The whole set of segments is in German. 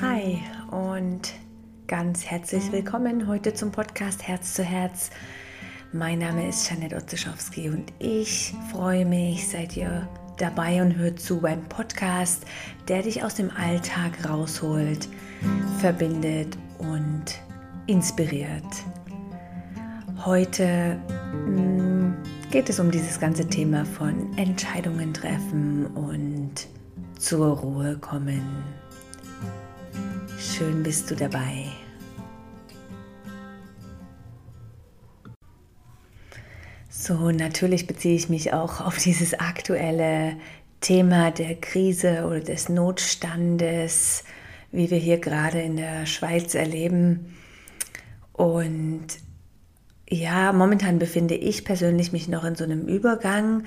Hi und ganz herzlich willkommen heute zum Podcast Herz zu Herz. Mein Name ist Janet Otzeschowski und ich freue mich, seid ihr dabei und hört zu beim Podcast, der dich aus dem Alltag rausholt, verbindet und inspiriert. Heute mh, mm, geht es um dieses ganze Thema von Entscheidungen treffen und zur Ruhe kommen. Schön bist du dabei. So, natürlich beziehe ich mich auch auf dieses aktuelle Thema der Krise oder des Notstandes, wie wir hier gerade in der Schweiz erleben. Und ja, momentan befinde ich persönlich mich noch in so einem Übergang,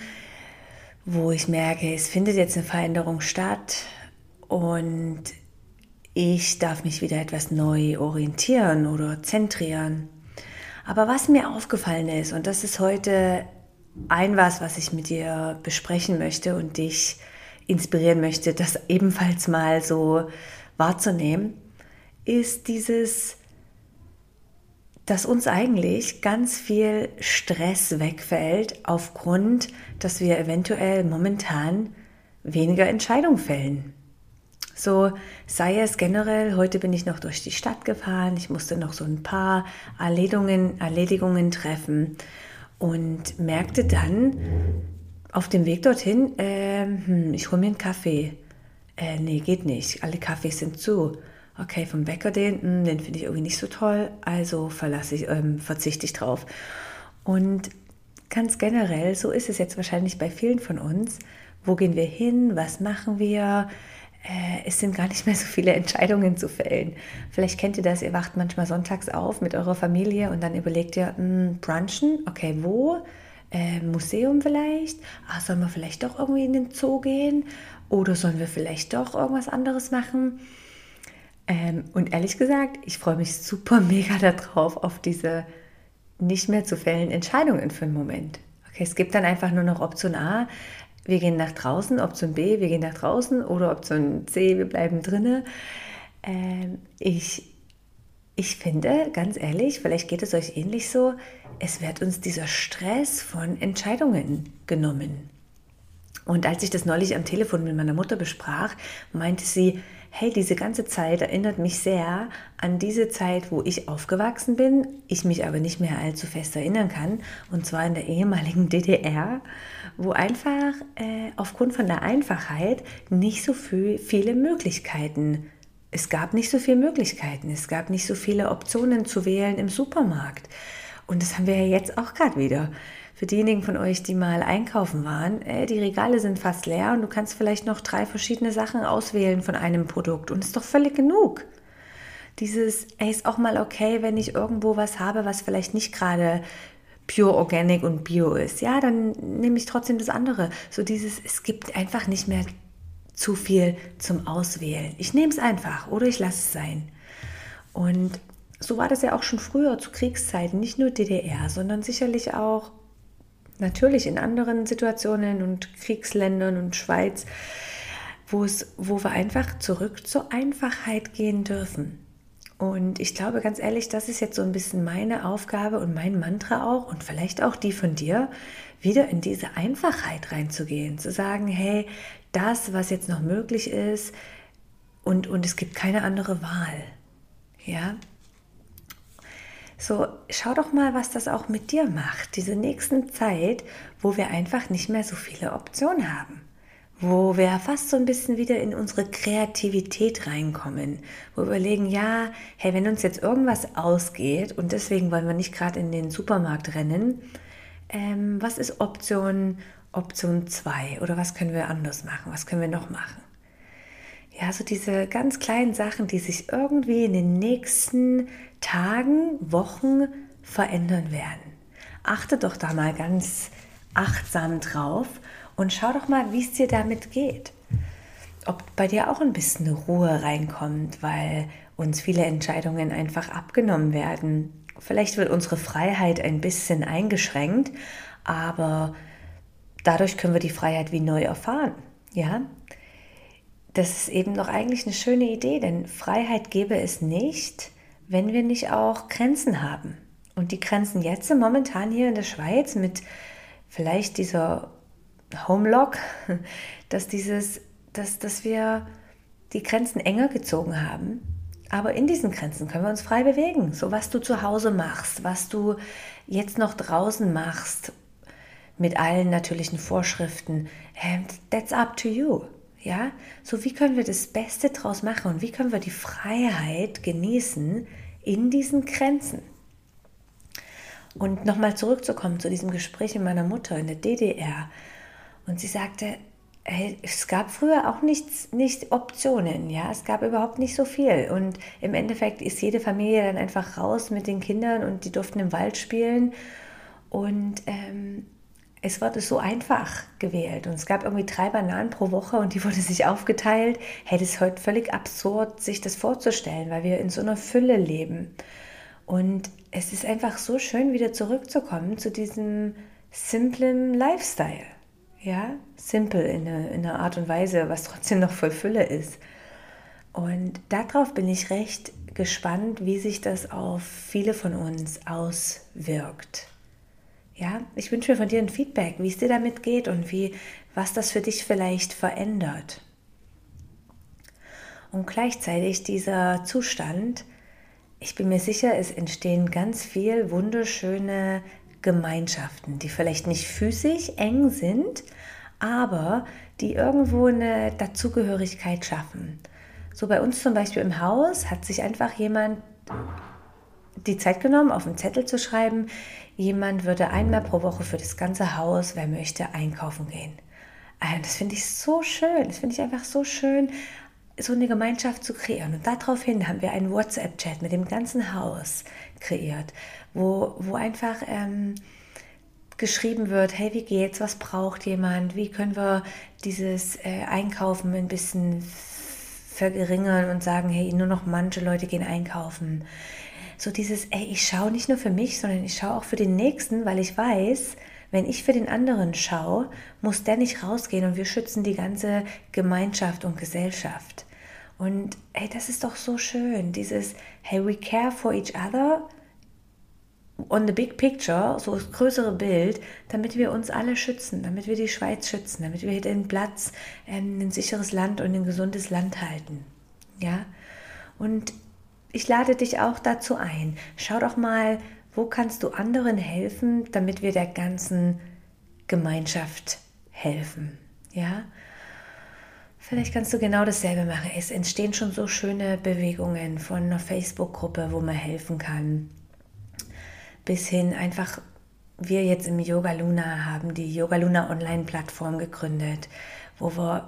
wo ich merke, es findet jetzt eine Veränderung statt und ich darf mich wieder etwas neu orientieren oder zentrieren. Aber was mir aufgefallen ist, und das ist heute ein was, was ich mit dir besprechen möchte und dich inspirieren möchte, das ebenfalls mal so wahrzunehmen, ist dieses, dass uns eigentlich ganz viel Stress wegfällt aufgrund, dass wir eventuell momentan weniger Entscheidungen fällen. So sei es generell, heute bin ich noch durch die Stadt gefahren, ich musste noch so ein paar Erledigungen, Erledigungen treffen und merkte dann auf dem Weg dorthin, äh, hm, ich hole mir einen Kaffee. Äh, nee, geht nicht, alle Kaffees sind zu. Okay, vom Bäcker den, hm, den finde ich irgendwie nicht so toll, also verlasse ich, ähm, verzichte ich drauf. Und ganz generell, so ist es jetzt wahrscheinlich bei vielen von uns. Wo gehen wir hin? Was machen wir? Äh, es sind gar nicht mehr so viele Entscheidungen zu fällen. Vielleicht kennt ihr das, ihr wacht manchmal sonntags auf mit eurer Familie und dann überlegt ihr, mh, hm, brunchen, okay, wo? Äh, Museum vielleicht? Ah, sollen wir vielleicht doch irgendwie in den Zoo gehen? Oder sollen wir vielleicht doch irgendwas anderes machen? Ähm, und ehrlich gesagt, ich freue mich super mega darauf, auf diese nicht mehr zu fällen Entscheidungen für einen Moment. Okay, es gibt dann einfach nur noch Option A, wir gehen nach draußen, Option B, wir gehen nach draußen oder Option C, wir bleiben drinnen. Ähm, ich, ich finde, ganz ehrlich, vielleicht geht es euch ähnlich so, es wird uns dieser Stress von Entscheidungen genommen. Und als ich das neulich am Telefon mit meiner Mutter besprach, meinte sie, hey, diese ganze Zeit erinnert mich sehr an diese Zeit, wo ich aufgewachsen bin, ich mich aber nicht mehr allzu fest erinnern kann, und zwar in der ehemaligen DDR, wo einfach äh, aufgrund von der Einfachheit nicht so viel, viele Möglichkeiten es gab nicht so viele Möglichkeiten, es gab nicht so viele Optionen zu wählen im Supermarkt. Und das haben wir ja jetzt auch gerade wieder für diejenigen von euch, die mal einkaufen waren, äh, die Regale sind fast leer und du kannst vielleicht noch drei verschiedene Sachen auswählen von einem Produkt und ist doch völlig genug. Dieses, ey, ist auch mal okay, wenn ich irgendwo was habe, was vielleicht nicht gerade pure organic und bio ist. Ja, dann nehme ich trotzdem das andere. So dieses, es gibt einfach nicht mehr zu viel zum Auswählen. Ich nehme es einfach oder ich lasse es sein. Und so war das ja auch schon früher zu Kriegszeiten, nicht nur DDR, sondern sicherlich auch natürlich in anderen Situationen und Kriegsländern und Schweiz, wo, wir einfach zurück zur Einfachheit gehen dürfen. Und ich glaube ganz ehrlich, das ist jetzt so ein bisschen meine Aufgabe und mein Mantra auch und vielleicht auch die von dir, wieder in diese Einfachheit reinzugehen, zu sagen, hey, das, was jetzt noch möglich ist und, und es gibt keine andere Wahl. Ja, so, schau doch mal, was das auch mit dir macht, diese nächsten Zeit, wo wir einfach nicht mehr so viele Optionen haben. Wo wir fast so ein bisschen wieder in unsere Kreativität reinkommen, wo wir überlegen, ja, hey, wenn uns jetzt irgendwas ausgeht und deswegen wollen wir nicht gerade in den Supermarkt rennen, ähm, was ist Option, Option 2 oder was können wir anders machen, was können wir noch machen? Ja, so diese ganz kleinen Sachen, die sich irgendwie in den nächsten Tagen, Wochen verändern werden. Achte doch da mal ganz achtsam drauf und schau doch mal, wie es dir damit geht. Ob bei dir auch ein bisschen Ruhe reinkommt, weil uns viele Entscheidungen einfach abgenommen werden. Vielleicht wird unsere Freiheit ein bisschen eingeschränkt, aber dadurch können wir die Freiheit wie neu erfahren. Ja, das ist eben doch eigentlich eine schöne Idee, denn Freiheit gäbe es nicht, wenn wir nicht auch Grenzen haben. Und die Grenzen jetzt momentan hier in der Schweiz mit vielleicht dieser Homelock, dass dieses, dass, dass wir die Grenzen enger gezogen haben. Aber in diesen Grenzen können wir uns frei bewegen. So was du zu Hause machst, was du jetzt noch draußen machst, mit allen natürlichen Vorschriften, that's up to you. Ja, so wie können wir das Beste draus machen und wie können wir die Freiheit genießen in diesen Grenzen? Und nochmal zurückzukommen zu diesem Gespräch mit meiner Mutter in der DDR. Und sie sagte, hey, es gab früher auch nichts, nicht Optionen, ja, es gab überhaupt nicht so viel. Und im Endeffekt ist jede Familie dann einfach raus mit den Kindern und die durften im Wald spielen. Und ähm, es wurde so einfach gewählt und es gab irgendwie drei Bananen pro Woche und die wurde sich aufgeteilt. Das ist heute völlig absurd, sich das vorzustellen, weil wir in so einer Fülle leben. Und es ist einfach so schön, wieder zurückzukommen zu diesem simplen Lifestyle. Ja, simpel in einer Art und Weise, was trotzdem noch voll Fülle ist. Und darauf bin ich recht gespannt, wie sich das auf viele von uns auswirkt. Ja, ich wünsche mir von dir ein Feedback, wie es dir damit geht und wie, was das für dich vielleicht verändert. Und gleichzeitig dieser Zustand, ich bin mir sicher, es entstehen ganz viel wunderschöne Gemeinschaften, die vielleicht nicht physisch eng sind, aber die irgendwo eine Dazugehörigkeit schaffen. So bei uns zum Beispiel im Haus hat sich einfach jemand die Zeit genommen, auf einen Zettel zu schreiben, jemand würde einmal pro Woche für das ganze Haus, wer möchte, einkaufen gehen. Also das finde ich so schön. Das finde ich einfach so schön, so eine Gemeinschaft zu kreieren. Und daraufhin haben wir einen WhatsApp-Chat mit dem ganzen Haus kreiert, wo, wo einfach ähm, geschrieben wird, hey, wie geht's, was braucht jemand, wie können wir dieses äh, Einkaufen ein bisschen verringern und sagen, hey, nur noch manche Leute gehen einkaufen so dieses, ey, ich schaue nicht nur für mich, sondern ich schaue auch für den Nächsten, weil ich weiß, wenn ich für den anderen schaue, muss der nicht rausgehen und wir schützen die ganze Gemeinschaft und Gesellschaft. Und hey, das ist doch so schön, dieses, hey, we care for each other on the big picture, so das größere Bild, damit wir uns alle schützen, damit wir die Schweiz schützen, damit wir den Platz, ähm, ein sicheres Land und ein gesundes Land halten. Ja, und ich lade dich auch dazu ein. Schau doch mal, wo kannst du anderen helfen, damit wir der ganzen Gemeinschaft helfen. Ja? Vielleicht kannst du genau dasselbe machen. Es entstehen schon so schöne Bewegungen von einer Facebook-Gruppe, wo man helfen kann, bis hin einfach, wir jetzt im Yoga Luna haben die Yoga Luna Online-Plattform gegründet, wo wir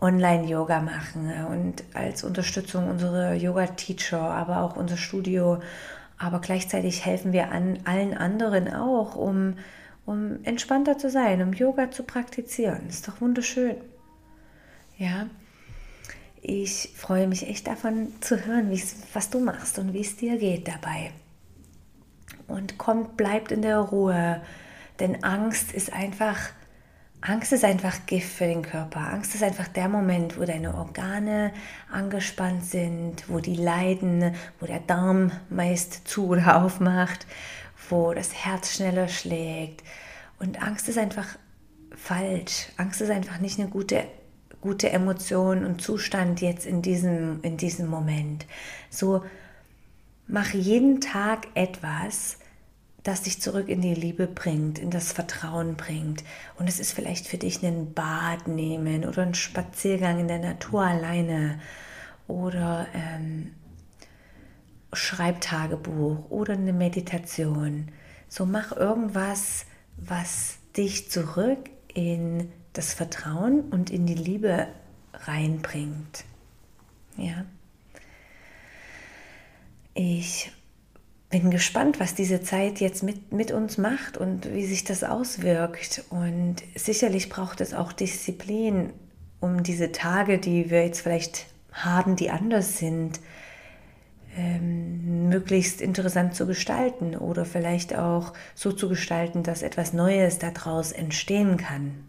Online-Yoga machen und als Unterstützung unsere Yoga-Teacher, aber auch unser Studio. Aber gleichzeitig helfen wir an allen anderen auch, um, um entspannter zu sein, um Yoga zu praktizieren. ist doch wunderschön. Ja, ich freue mich echt davon zu hören, was du machst und wie es dir geht dabei. Und kommt, bleibt in der Ruhe, denn Angst ist einfach Angst ist einfach Gift für den Körper. Angst ist einfach der Moment, wo deine Organe angespannt sind, wo die leiden, wo der Darm meist zu oder aufmacht, wo das Herz schneller schlägt. Und Angst ist einfach falsch. Angst ist einfach nicht eine gute, gute Emotion und Zustand jetzt in diesem, in diesem Moment. So, mach jeden Tag etwas, das dich zurück in die Liebe bringt, in das Vertrauen bringt. Und es ist vielleicht für dich ein Bad nehmen oder ein Spaziergang in der Natur alleine oder ähm, Schreibtagebuch oder eine Meditation. So mach irgendwas, was dich zurück in das Vertrauen und in die Liebe reinbringt. Ja. Ich bin gespannt, was diese Zeit jetzt mit, mit uns macht und wie sich das auswirkt. Und sicherlich braucht es auch Disziplin, um diese Tage, die wir jetzt vielleicht haben, die anders sind, ähm, möglichst interessant zu gestalten oder vielleicht auch so zu gestalten, dass etwas Neues daraus entstehen kann.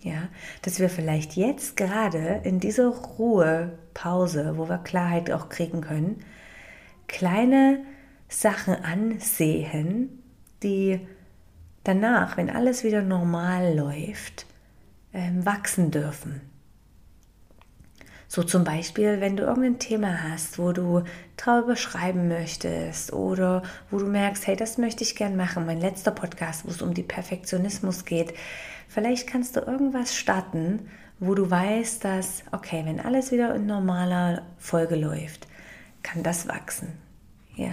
Ja, dass wir vielleicht jetzt gerade in dieser Ruhepause, wo wir Klarheit auch kriegen können, kleine Sachen ansehen, die danach, wenn alles wieder normal läuft, ähm, wachsen dürfen. So zum Beispiel, wenn du irgendein Thema hast, wo du darüber schreiben möchtest oder wo du merkst, hey, das möchte ich gern machen. Mein letzter Podcast, wo es um die Perfektionismus geht. Vielleicht kannst du irgendwas starten, wo du weißt, dass, okay, wenn alles wieder in normaler Folge läuft, kann das wachsen. Ja,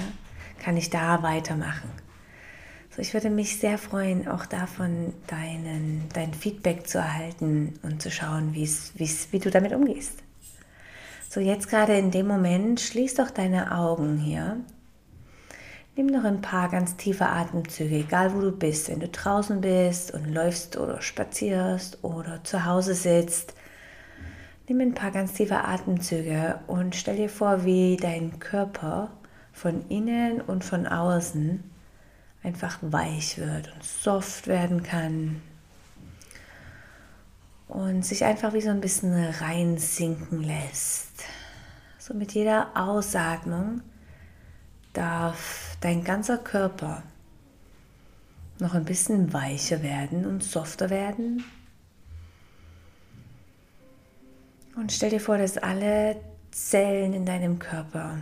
kann ich da weitermachen. So, ich würde mich sehr freuen, auch davon deinen, dein Feedback zu erhalten und zu schauen, wie's, wie's, wie du damit umgehst. So, jetzt gerade in dem Moment, schließ doch deine Augen hier. Nimm noch ein paar ganz tiefe Atemzüge, egal wo du bist, wenn du draußen bist und läufst oder spazierst oder zu Hause sitzt. Nimm ein paar ganz tiefe Atemzüge und stell dir vor, wie dein Körper von innen und von außen einfach weich wird und soft werden kann und sich einfach wie so ein bisschen reinsinken lässt. So mit jeder Ausatmung darf dein ganzer Körper noch ein bisschen weicher werden und softer werden. Und stell dir vor, dass alle Zellen in deinem Körper,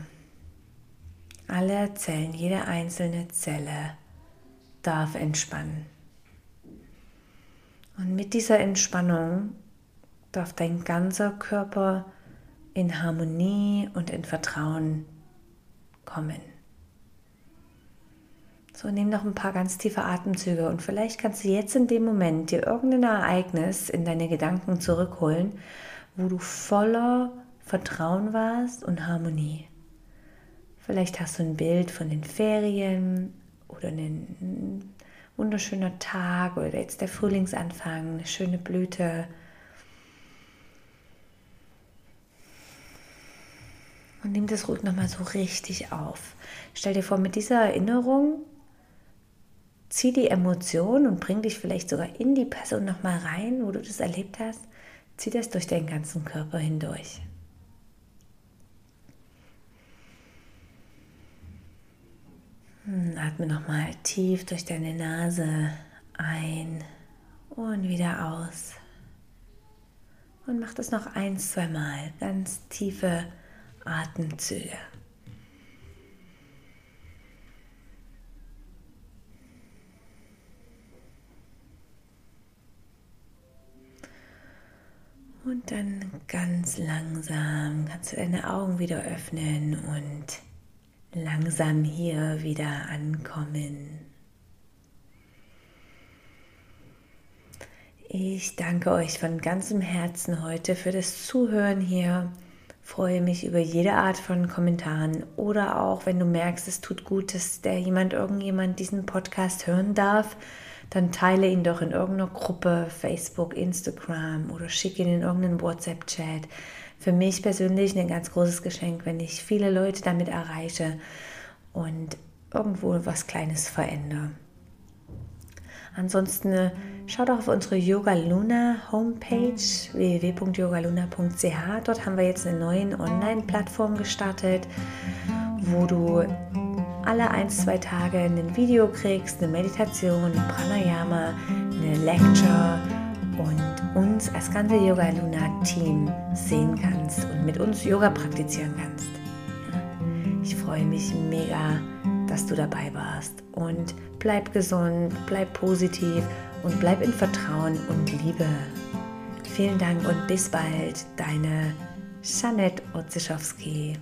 alle Zellen, jede einzelne Zelle darf entspannen. Und mit dieser Entspannung darf dein ganzer Körper in Harmonie und in Vertrauen kommen. So, nimm noch ein paar ganz tiefe Atemzüge und vielleicht kannst du jetzt in dem Moment dir irgendein Ereignis in deine Gedanken zurückholen, wo du voller Vertrauen warst und Harmonie. Vielleicht hast du ein Bild von den Ferien oder ein wunderschöner Tag oder jetzt der Frühlingsanfang, eine schöne Blüte. Und nimm das ruhig nochmal so richtig auf. Stell dir vor, mit dieser Erinnerung zieh die Emotion und bring dich vielleicht sogar in die Person nochmal rein, wo du das erlebt hast. Zieh das durch deinen ganzen Körper hindurch. Atme nochmal tief durch deine Nase ein und wieder aus. Und mach das noch ein, zwei Mal. Ganz tiefe Atemzüge. Und dann ganz langsam kannst du deine Augen wieder öffnen und langsam hier wieder ankommen. Ich danke euch von ganzem Herzen heute für das Zuhören hier. Freue mich über jede Art von Kommentaren oder auch, wenn du merkst, es tut gut, dass der jemand, irgendjemand diesen Podcast hören darf, dann teile ihn doch in irgendeiner Gruppe, Facebook, Instagram oder schicke ihn in irgendeinen WhatsApp-Chat für mich persönlich ein ganz großes Geschenk, wenn ich viele Leute damit erreiche und irgendwo was Kleines verändere. Ansonsten äh, schau doch auf unsere Yoga Luna Homepage www.yogaluna.ch. Dort haben wir jetzt eine neue Online-Plattform gestartet, wo du alle ein, zwei Tage ein Video kriegst, eine Meditation, ein Pranayama, eine Lecture und uns als ganze Yoga Luna Team sehen kannst und mit uns Yoga praktizieren kannst. Ich freue mich mega, dass du dabei warst und bleib gesund, bleib positiv und bleib in Vertrauen und Liebe. Vielen Dank und bis bald, deine Janette Otzischowski.